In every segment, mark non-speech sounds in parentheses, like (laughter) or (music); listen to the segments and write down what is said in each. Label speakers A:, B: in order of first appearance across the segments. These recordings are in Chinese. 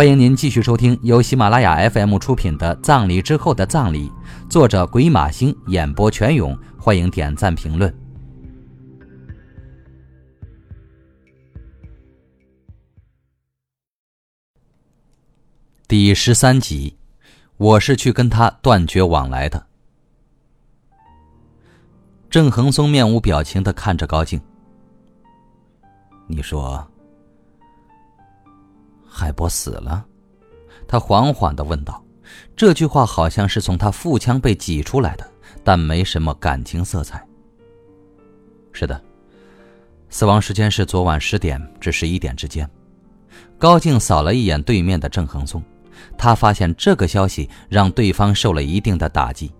A: 欢迎您继续收听由喜马拉雅 FM 出品的《葬礼之后的葬礼》，作者鬼马星，演播全勇。欢迎点赞评论。第十三集，我是去跟他断绝往来的。郑恒松面无表情的看着高静，你说。海波死了，他缓缓的问道。这句话好像是从他腹腔被挤出来的，但没什么感情色彩。是的，死亡时间是昨晚十点至十一点之间。高静扫了一眼对面的郑恒松，他发现这个消息让对方受了一定的打击。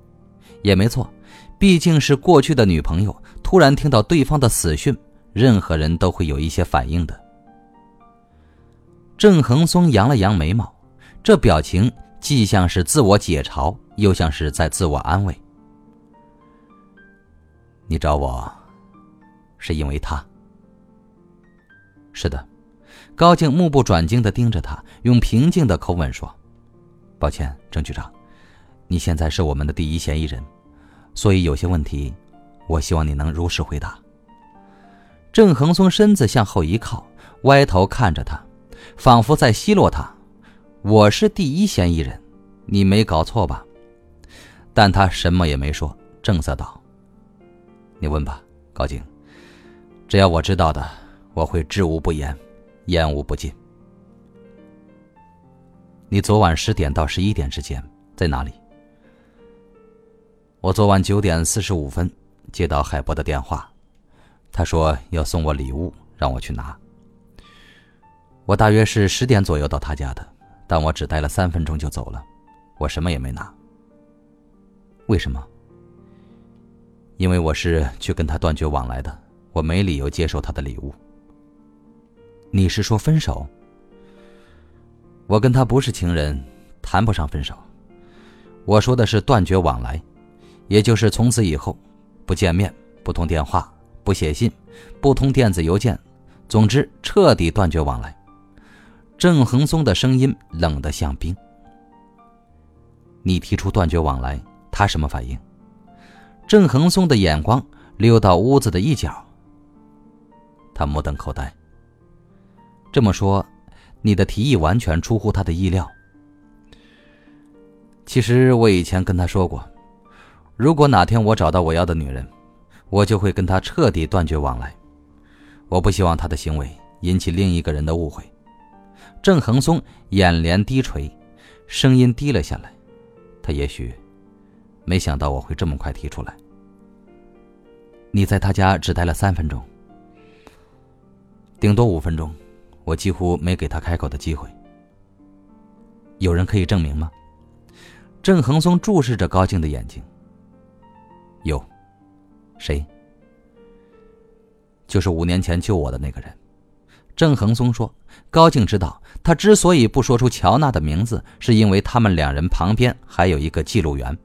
A: 也没错，毕竟是过去的女朋友，突然听到对方的死讯，任何人都会有一些反应的。郑恒松扬了扬眉毛，这表情既像是自我解嘲，又像是在自我安慰。你找我，是因为他。是的，高静目不转睛的盯着他，用平静的口吻说：“抱歉，郑局长，你现在是我们的第一嫌疑人，所以有些问题，我希望你能如实回答。”郑恒松身子向后一靠，歪头看着他。仿佛在奚落他：“我是第一嫌疑人，你没搞错吧？”但他什么也没说，正色道：“你问吧，高静。只要我知道的，我会知无不言，言无不尽。你昨晚十点到十一点之间在哪里？”我昨晚九点四十五分接到海波的电话，他说要送我礼物，让我去拿。我大约是十点左右到他家的，但我只待了三分钟就走了，我什么也没拿。为什么？因为我是去跟他断绝往来的，我没理由接受他的礼物。你是说分手？我跟他不是情人，谈不上分手。我说的是断绝往来，也就是从此以后，不见面，不通电话，不写信，不通电子邮件，总之彻底断绝往来。郑恒松的声音冷得像冰。你提出断绝往来，他什么反应？郑恒松的眼光溜到屋子的一角。他目瞪口呆。这么说，你的提议完全出乎他的意料。其实我以前跟他说过，如果哪天我找到我要的女人，我就会跟他彻底断绝往来。我不希望他的行为引起另一个人的误会。郑恒松眼帘低垂，声音低了下来。他也许没想到我会这么快提出来。你在他家只待了三分钟，顶多五分钟，我几乎没给他开口的机会。有人可以证明吗？郑恒松注视着高静的眼睛。有，谁？就是五年前救我的那个人。郑恒松说：“高静知道，他之所以不说出乔娜的名字，是因为他们两人旁边还有一个记录员。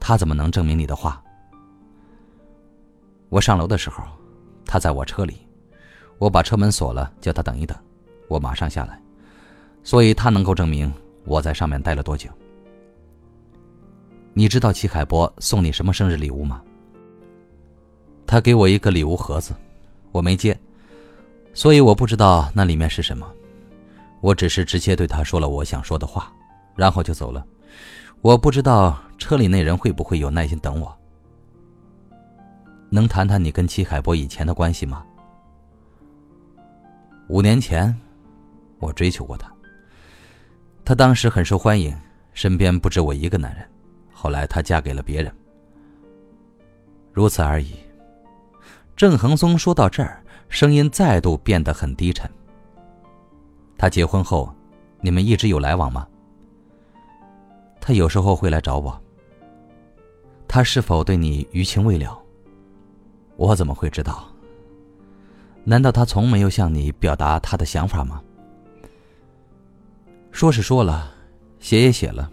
A: 他怎么能证明你的话？我上楼的时候，他在我车里，我把车门锁了，叫他等一等，我马上下来，所以他能够证明我在上面待了多久。你知道齐海波送你什么生日礼物吗？他给我一个礼物盒子，我没接。”所以我不知道那里面是什么，我只是直接对他说了我想说的话，然后就走了。我不知道车里那人会不会有耐心等我。能谈谈你跟齐海波以前的关系吗？五年前，我追求过他，他当时很受欢迎，身边不止我一个男人。后来她嫁给了别人，如此而已。郑恒松说到这儿。声音再度变得很低沉。他结婚后，你们一直有来往吗？他有时候会来找我。他是否对你余情未了？我怎么会知道？难道他从没有向你表达他的想法吗？说是说了，写也写了，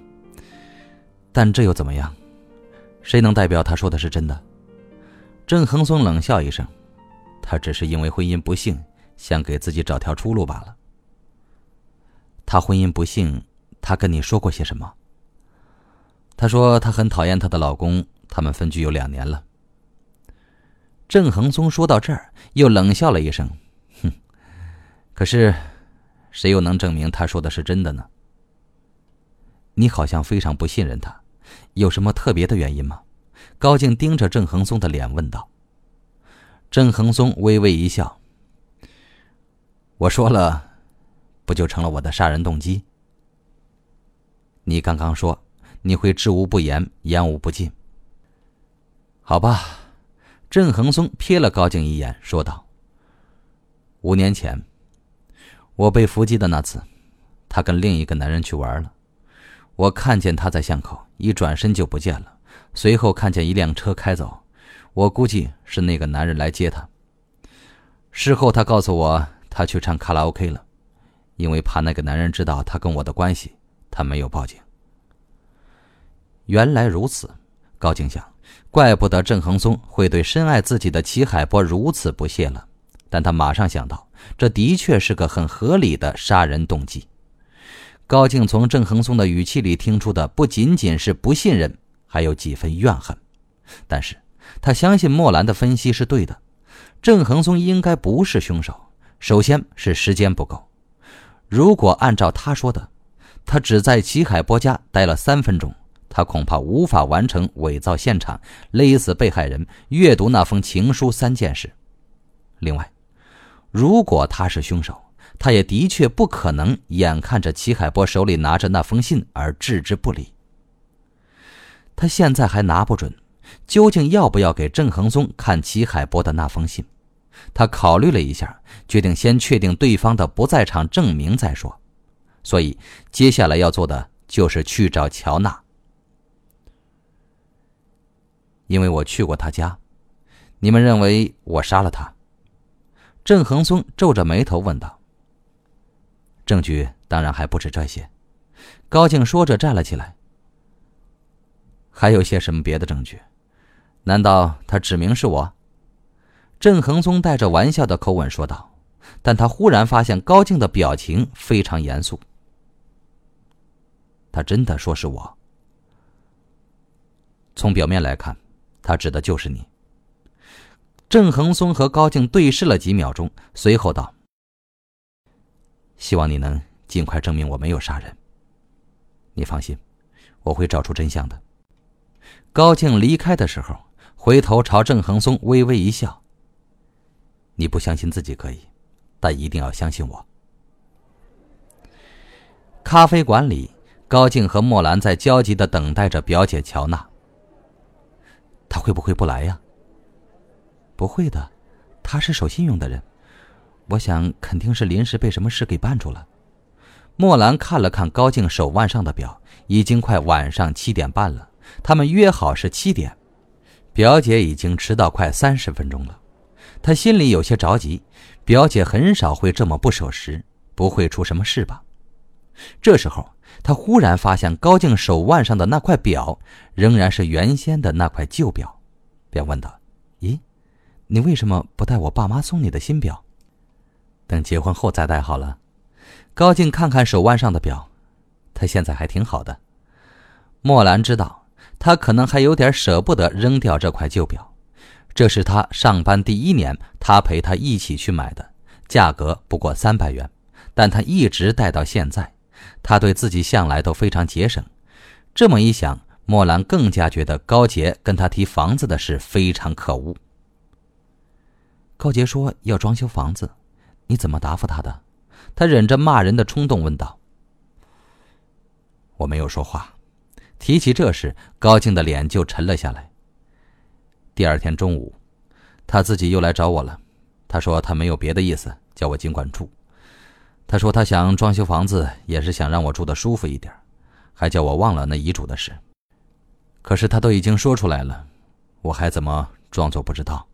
A: 但这又怎么样？谁能代表他说的是真的？郑恒松冷笑一声。他只是因为婚姻不幸，想给自己找条出路罢了。他婚姻不幸，他跟你说过些什么？他说他很讨厌她的老公，他们分居有两年了。郑恒松说到这儿，又冷笑了一声，哼，可是，谁又能证明他说的是真的呢？你好像非常不信任他，有什么特别的原因吗？高静盯着郑恒松的脸问道。郑恒松微微一笑：“我说了。”不就成了我的杀人动机？你刚刚说你会知无不言，言无不尽。好吧，郑恒松瞥了高静一眼，说道：“五年前，我被伏击的那次，他跟另一个男人去玩了。我看见他在巷口，一转身就不见了。随后看见一辆车开走，我估计是那个男人来接他。事后他告诉我，他去唱卡拉 OK 了。”因为怕那个男人知道他跟我的关系，他没有报警。原来如此，高静想，怪不得郑恒松会对深爱自己的齐海波如此不屑了。但他马上想到，这的确是个很合理的杀人动机。高静从郑恒松的语气里听出的不仅仅是不信任，还有几分怨恨。但是他相信莫兰的分析是对的，郑恒松应该不是凶手。首先是时间不够。如果按照他说的，他只在齐海波家待了三分钟，他恐怕无法完成伪造现场、勒死被害人、阅读那封情书三件事。另外，如果他是凶手，他也的确不可能眼看着齐海波手里拿着那封信而置之不理。他现在还拿不准，究竟要不要给郑恒松看齐海波的那封信。他考虑了一下，决定先确定对方的不在场证明再说。所以，接下来要做的就是去找乔娜，因为我去过他家。你们认为我杀了他？郑恒松皱着眉头问道。证据当然还不止这些。高静说着站了起来。还有些什么别的证据？难道他指明是我？郑恒松带着玩笑的口吻说道，但他忽然发现高静的表情非常严肃。他真的说是我。从表面来看，他指的就是你。郑恒松和高静对视了几秒钟，随后道：“希望你能尽快证明我没有杀人。你放心，我会找出真相的。”高静离开的时候，回头朝郑恒松微微一笑。你不相信自己可以，但一定要相信我。咖啡馆里，高静和莫兰在焦急的等待着表姐乔娜。他会不会不来呀？不会的，他是守信用的人，我想肯定是临时被什么事给绊住了。莫兰看了看高静手腕上的表，已经快晚上七点半了。他们约好是七点，表姐已经迟到快三十分钟了。她心里有些着急，表姐很少会这么不守时，不会出什么事吧？这时候，他忽然发现高静手腕上的那块表仍然是原先的那块旧表，便问道：“咦，你为什么不带我爸妈送你的新表？等结婚后再戴好了。”高静看看手腕上的表，他现在还挺好的。莫兰知道，他可能还有点舍不得扔掉这块旧表。这是他上班第一年，他陪他一起去买的，价格不过三百元，但他一直戴到现在。他对自己向来都非常节省。这么一想，莫兰更加觉得高杰跟他提房子的事非常可恶。高杰说要装修房子，你怎么答复他的？他忍着骂人的冲动问道。我没有说话。提起这事，高静的脸就沉了下来。第二天中午，他自己又来找我了。他说他没有别的意思，叫我尽管住。他说他想装修房子，也是想让我住的舒服一点，还叫我忘了那遗嘱的事。可是他都已经说出来了，我还怎么装作不知道？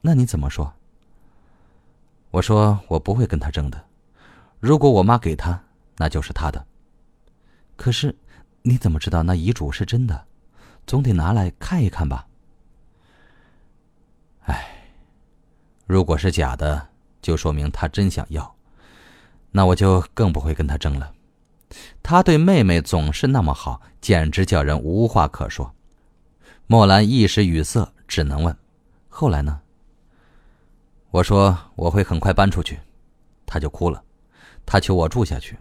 A: 那你怎么说？我说我不会跟他争的。如果我妈给他，那就是他的。可是你怎么知道那遗嘱是真的？总得拿来看一看吧。唉，如果是假的，就说明他真想要。那我就更不会跟他争了。他对妹妹总是那么好，简直叫人无话可说。莫兰一时语塞，只能问：“后来呢？”我说：“我会很快搬出去。”他就哭了，他求我住下去，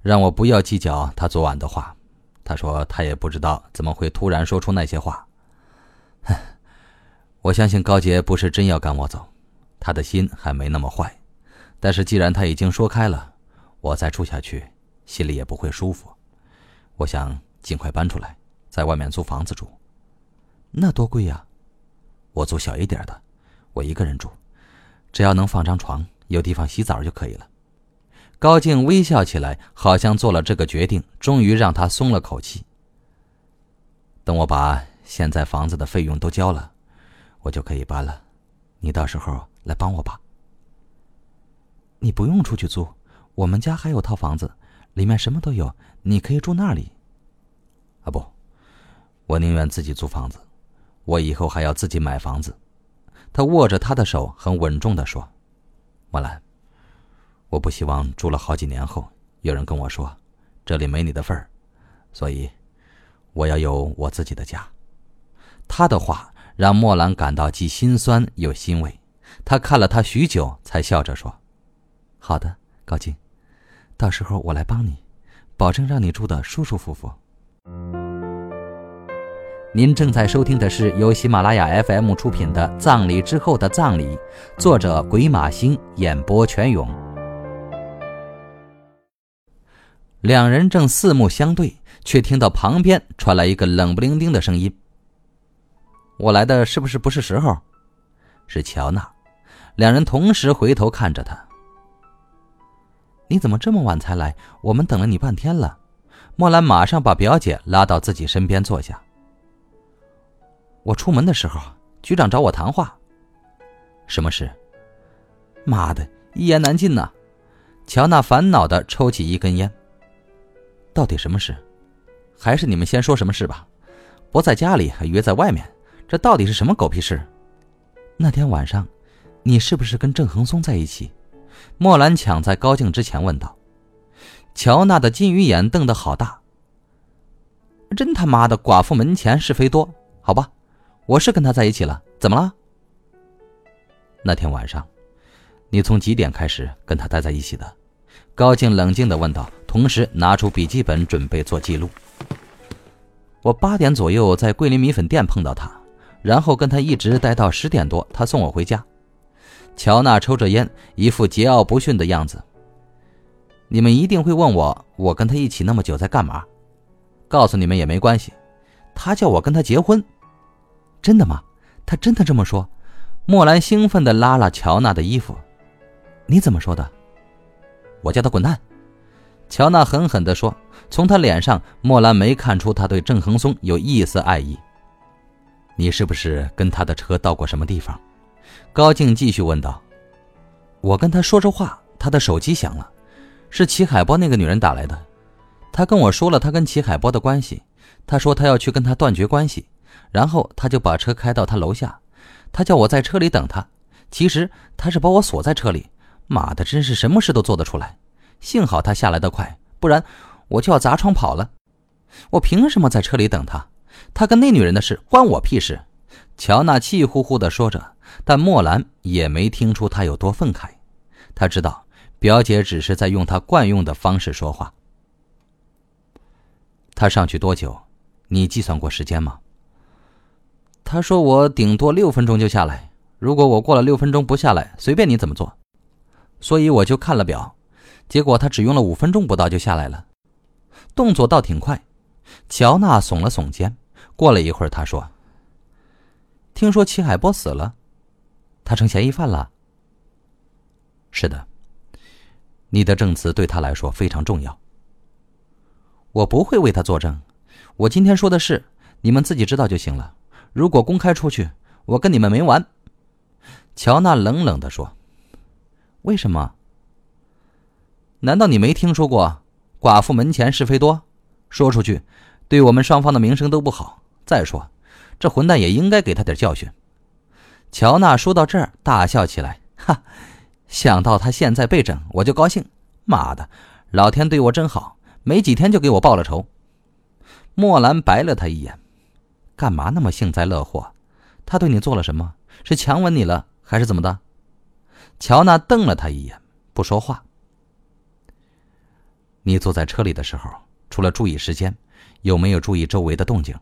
A: 让我不要计较他昨晚的话。他说他也不知道怎么会突然说出那些话。哼 (laughs) 我相信高杰不是真要赶我走，他的心还没那么坏。但是既然他已经说开了，我再住下去，心里也不会舒服。我想尽快搬出来，在外面租房子住。
B: 那多贵呀！
A: 我租小一点的，我一个人住，只要能放张床。有地方洗澡就可以了。高静微笑起来，好像做了这个决定，终于让他松了口气。等我把现在房子的费用都交了，我就可以搬了。你到时候来帮我吧。
B: 你不用出去租，我们家还有套房子，里面什么都有，你可以住那里。
A: 啊不，我宁愿自己租房子，我以后还要自己买房子。他握着他的手，很稳重的说。莫兰，我不希望住了好几年后，有人跟我说，这里没你的份儿，所以，我要有我自己的家。他的话让莫兰感到既心酸又欣慰。他看了他许久，才笑着说：“
B: 好的，高进，到时候我来帮你，保证让你住的舒舒服服。”
A: 您正在收听的是由喜马拉雅 FM 出品的《葬礼之后的葬礼》，作者鬼马星，演播全勇。两人正四目相对，却听到旁边传来一个冷不丁丁的声音：“我来的是不是不是时候？”是乔娜。两人同时回头看着他：“
B: 你怎么这么晚才来？我们等了你半天了。”
A: 莫兰马上把表姐拉到自己身边坐下。
B: 我出门的时候，局长找我谈话。
A: 什么事？
B: 妈的，一言难尽呐！
A: 乔娜烦恼的抽起一根烟。
B: 到底什么事？还是你们先说什么事吧。不在家里，还约在外面，这到底是什么狗屁事？那天晚上，你是不是跟郑恒松在一起？
A: 莫兰抢在高静之前问道。乔娜的金鱼眼瞪得好大。
B: 真他妈的，寡妇门前是非多，好吧。我是跟他在一起了，怎么了？
A: 那天晚上，你从几点开始跟他待在一起的？高静冷静的问道，同时拿出笔记本准备做记录。
B: 我八点左右在桂林米粉店碰到他，然后跟他一直待到十点多，他送我回家。
A: 乔娜抽着烟，一副桀骜不驯的样子。
B: 你们一定会问我，我跟他一起那么久在干嘛？告诉你们也没关系，他叫我跟他结婚。真的吗？他真的这么说？
A: 莫兰兴奋地拉了乔娜的衣服。
B: 你怎么说的？
A: 我叫他滚蛋！乔娜狠狠地说。从他脸上，莫兰没看出他对郑恒松有一丝爱意。你是不是跟他的车到过什么地方？高静继续问道。
B: 我跟他说着话，他的手机响了，是齐海波那个女人打来的。他跟我说了他跟齐海波的关系，他说他要去跟他断绝关系。然后他就把车开到他楼下，他叫我在车里等他。其实他是把我锁在车里。妈的，真是什么事都做得出来。幸好他下来的快，不然我就要砸窗跑了。我凭什么在车里等他？他跟那女人的事关我屁事！
A: 乔娜气呼呼地说着，但莫兰也没听出他有多愤慨。他知道表姐只是在用他惯用的方式说话。他上去多久？你计算过时间吗？
B: 他说：“我顶多六分钟就下来。如果我过了六分钟不下来，随便你怎么做。”所以我就看了表，结果他只用了五分钟不到就下来了，动作倒挺快。
A: 乔娜耸了耸肩。过了一会儿，他说：“
B: 听说齐海波死了，他成嫌疑犯了。”“
A: 是的，你的证词对他来说非常重要。”“
B: 我不会为他作证，我今天说的事，你们自己知道就行了。”如果公开出去，我跟你们没完。”
A: 乔娜冷冷地说。
B: “为什么？难道你没听说过‘寡妇门前是非多’？说出去，对我们双方的名声都不好。再说，这混蛋也应该给他点教训。”
A: 乔娜说到这儿，大笑起来，“
B: 哈！想到他现在被整，我就高兴。妈的，老天对我真好，没几天就给我报了仇。莫兰白了他一眼，干嘛那么幸灾乐祸？他对你做了什么？是强吻你了，还是怎么的？乔娜瞪了他一眼，不说话。你坐在车里的时候，除了注意时间，有没有注意周围的动静？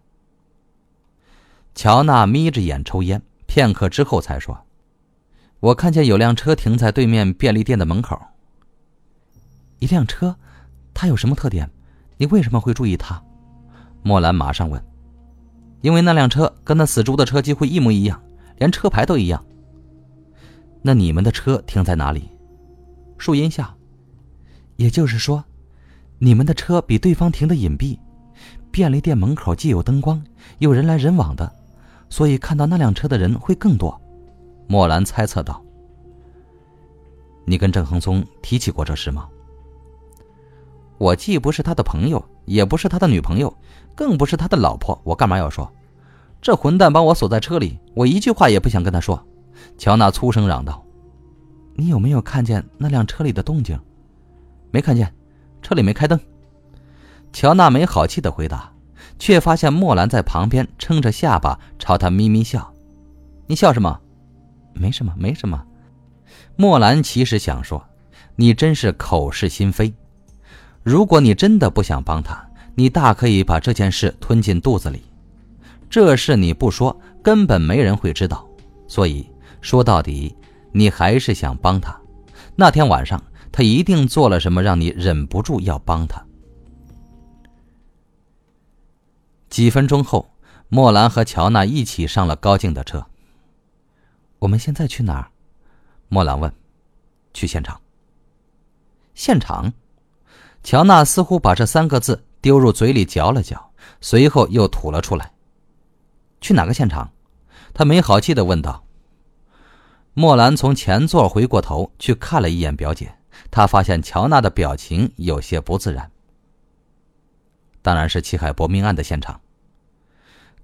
B: 乔娜眯着眼抽烟，片刻之后才说：“我看见有辆车停在对面便利店的门口。一辆车，它有什么特点？你为什么会注意它？”莫兰马上问：“因为那辆车跟那死猪的车几乎一模一样，连车牌都一样。那你们的车停在哪里？树荫下。也就是说。”你们的车比对方停的隐蔽，便利店门口既有灯光，又人来人往的，所以看到那辆车的人会更多。莫兰猜测道：“你跟郑恒松提起过这事吗？”我既不是他的朋友，也不是他的女朋友，更不是他的老婆，我干嘛要说？这混蛋把我锁在车里，我一句话也不想跟他说。乔娜粗声嚷道：“你有没有看见那辆车里的动静？”没看见。车里没开灯，乔娜没好气的回答，却发现莫兰在旁边撑着下巴朝他咪咪笑。你笑什么？没什么，没什么。莫兰其实想说，你真是口是心非。如果你真的不想帮他，你大可以把这件事吞进肚子里。这事你不说，根本没人会知道。所以说到底，你还是想帮他。那天晚上。他一定做了什么，让你忍不住要帮他。几分钟后，莫兰和乔娜一起上了高静的车。我们现在去哪儿？莫兰问。去现场。现场。乔娜似乎把这三个字丢入嘴里嚼了嚼，随后又吐了出来。去哪个现场？他没好气的问道。莫兰从前座回过头去看了一眼表姐。他发现乔娜的表情有些不自然。当然是齐海博命案的现场。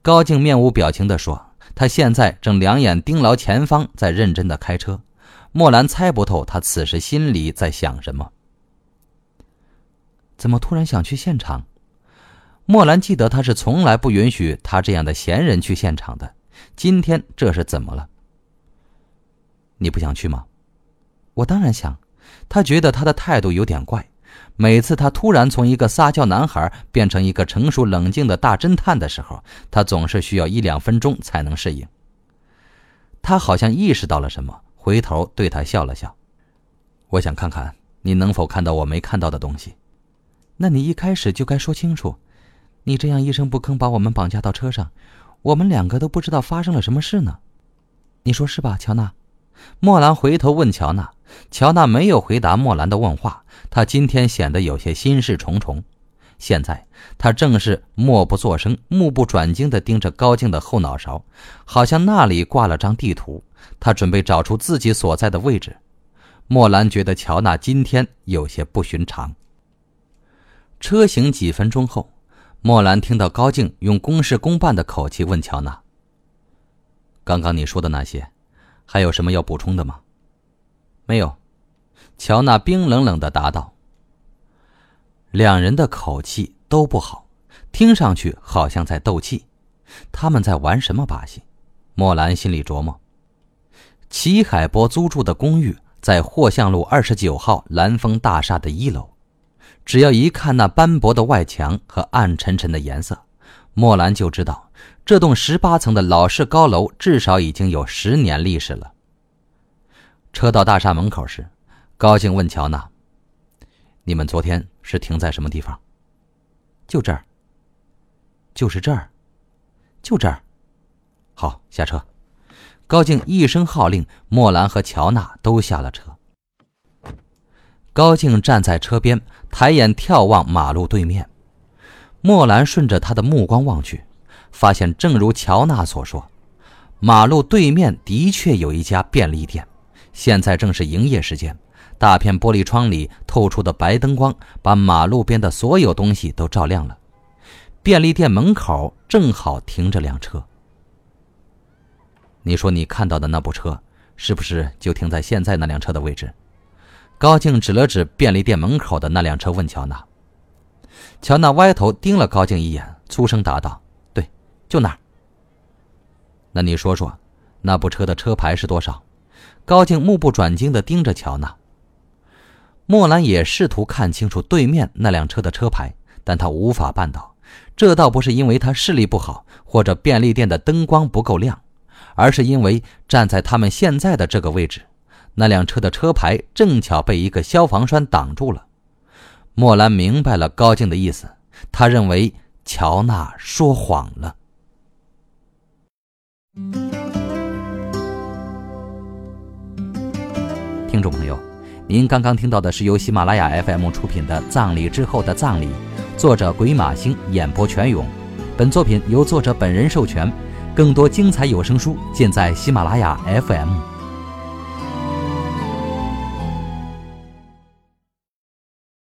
B: 高静面无表情地说：“他现在正两眼盯牢前方，在认真的开车。”莫兰猜不透他此时心里在想什么。怎么突然想去现场？莫兰记得他是从来不允许他这样的闲人去现场的。今天这是怎么了？你不想去吗？我当然想。他觉得他的态度有点怪，每次他突然从一个撒娇男孩变成一个成熟冷静的大侦探的时候，他总是需要一两分钟才能适应。他好像意识到了什么，回头对他笑了笑：“我想看看你能否看到我没看到的东西。那你一开始就该说清楚，你这样一声不吭把我们绑架到车上，我们两个都不知道发生了什么事呢？你说是吧，乔娜？”莫兰回头问乔娜。乔娜没有回答莫兰的问话，她今天显得有些心事重重。现在，她正是默不作声、目不转睛地盯着高静的后脑勺，好像那里挂了张地图，她准备找出自己所在的位置。莫兰觉得乔娜今天有些不寻常。车行几分钟后，莫兰听到高静用公事公办的口气问乔娜：“刚刚你说的那些，还有什么要补充的吗？”没有，乔娜冰冷冷的答道。两人的口气都不好，听上去好像在斗气。他们在玩什么把戏？莫兰心里琢磨。齐海波租住的公寓在霍巷路二十九号蓝峰大厦的一楼。只要一看那斑驳的外墙和暗沉沉的颜色，莫兰就知道这栋十八层的老式高楼至少已经有十年历史了。车到大厦门口时，高兴问乔娜：“你们昨天是停在什么地方？”“就这儿。”“就是这儿。”“就这儿。”“好，下车。”高静一声号令，莫兰和乔娜都下了车。高静站在车边，抬眼眺望马路对面。莫兰顺着他的目光望去，发现正如乔娜所说，马路对面的确有一家便利店。现在正是营业时间，大片玻璃窗里透出的白灯光把马路边的所有东西都照亮了。便利店门口正好停着辆车。你说你看到的那部车，是不是就停在现在那辆车的位置？高静指了指便利店门口的那辆车，问乔娜。乔娜歪头盯了高静一眼，粗声答道：“对，就那儿。”那你说说，那部车的车牌是多少？高静目不转睛地盯着乔娜。莫兰也试图看清楚对面那辆车的车牌，但他无法办到。这倒不是因为他视力不好，或者便利店的灯光不够亮，而是因为站在他们现在的这个位置，那辆车的车牌正巧被一个消防栓挡住了。莫兰明白了高静的意思，他认为乔娜说谎了。听众朋友，您刚刚听到的是由喜马拉雅 FM 出品的《葬礼之后的葬礼》，作者鬼马星演播全勇。本作品由作者本人授权。更多精彩有声书尽在喜马拉雅 FM。